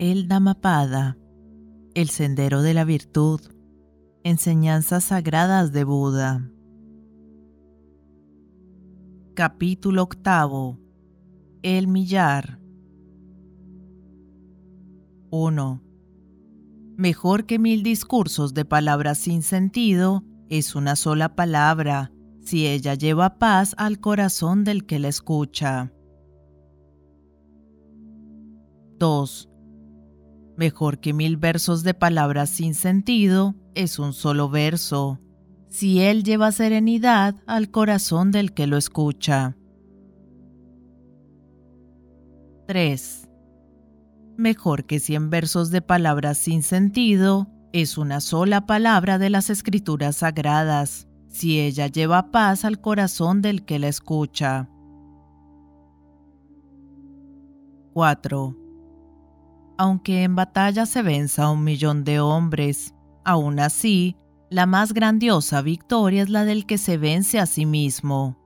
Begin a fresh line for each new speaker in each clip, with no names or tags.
El Dhammapada, el sendero de la virtud, enseñanzas sagradas de Buda. Capítulo octavo. El millar. 1. Mejor que mil discursos de palabras sin sentido es una sola palabra, si ella lleva paz al corazón del que la escucha. 2. Mejor que mil versos de palabras sin sentido es un solo verso, si él lleva serenidad al corazón del que lo escucha. 3. Mejor que cien versos de palabras sin sentido es una sola palabra de las escrituras sagradas, si ella lleva paz al corazón del que la escucha. 4 aunque en batalla se venza a un millón de hombres. Aún así, la más grandiosa victoria es la del que se vence a sí mismo.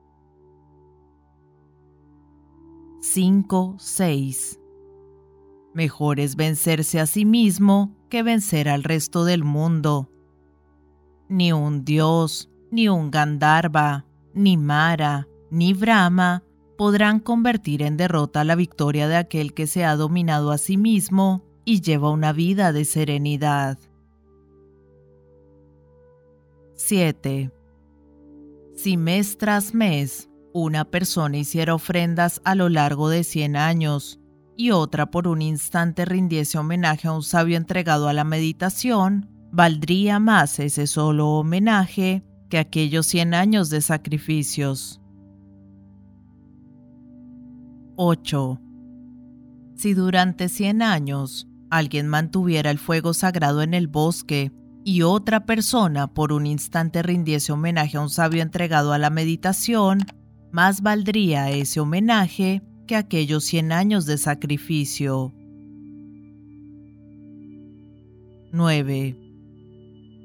5, 6. Mejor es vencerse a sí mismo que vencer al resto del mundo. Ni un dios, ni un Gandharva, ni Mara, ni Brahma podrán convertir en derrota la victoria de aquel que se ha dominado a sí mismo y lleva una vida de serenidad. 7. Si mes tras mes una persona hiciera ofrendas a lo largo de 100 años y otra por un instante rindiese homenaje a un sabio entregado a la meditación, valdría más ese solo homenaje que aquellos 100 años de sacrificios. 8. Si durante 100 años alguien mantuviera el fuego sagrado en el bosque y otra persona por un instante rindiese homenaje a un sabio entregado a la meditación, más valdría ese homenaje que aquellos 100 años de sacrificio. 9.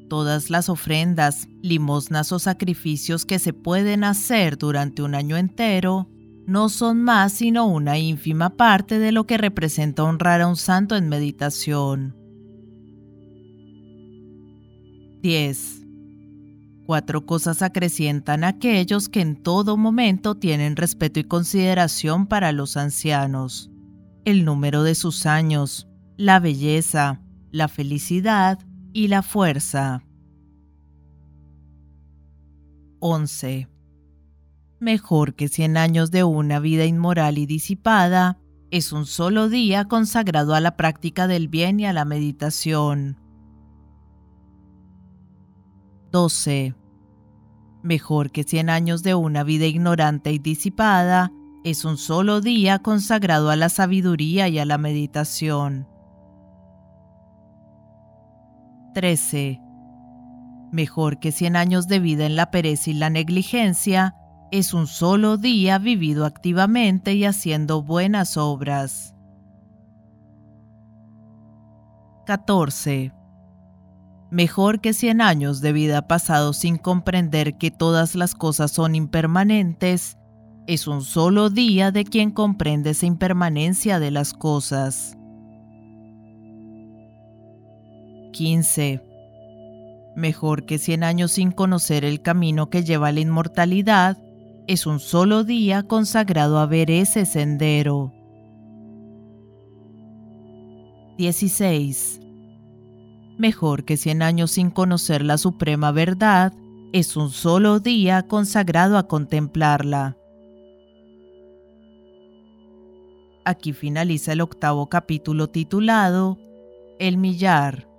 Todas las ofrendas, limosnas o sacrificios que se pueden hacer durante un año entero no son más sino una ínfima parte de lo que representa honrar a un santo en meditación. 10. Cuatro cosas acrecientan a aquellos que en todo momento tienen respeto y consideración para los ancianos. El número de sus años, la belleza, la felicidad y la fuerza. 11 mejor que cien años de una vida inmoral y disipada, es un solo día consagrado a la práctica del bien y a la meditación. 12. Mejor que cien años de una vida ignorante y disipada, es un solo día consagrado a la sabiduría y a la meditación. 13. Mejor que cien años de vida en la pereza y la negligencia, es un solo día vivido activamente y haciendo buenas obras. 14. Mejor que 100 años de vida pasados sin comprender que todas las cosas son impermanentes, es un solo día de quien comprende esa impermanencia de las cosas. 15. Mejor que 100 años sin conocer el camino que lleva a la inmortalidad, es un solo día consagrado a ver ese sendero. 16. Mejor que 100 años sin conocer la suprema verdad, es un solo día consagrado a contemplarla. Aquí finaliza el octavo capítulo titulado El millar.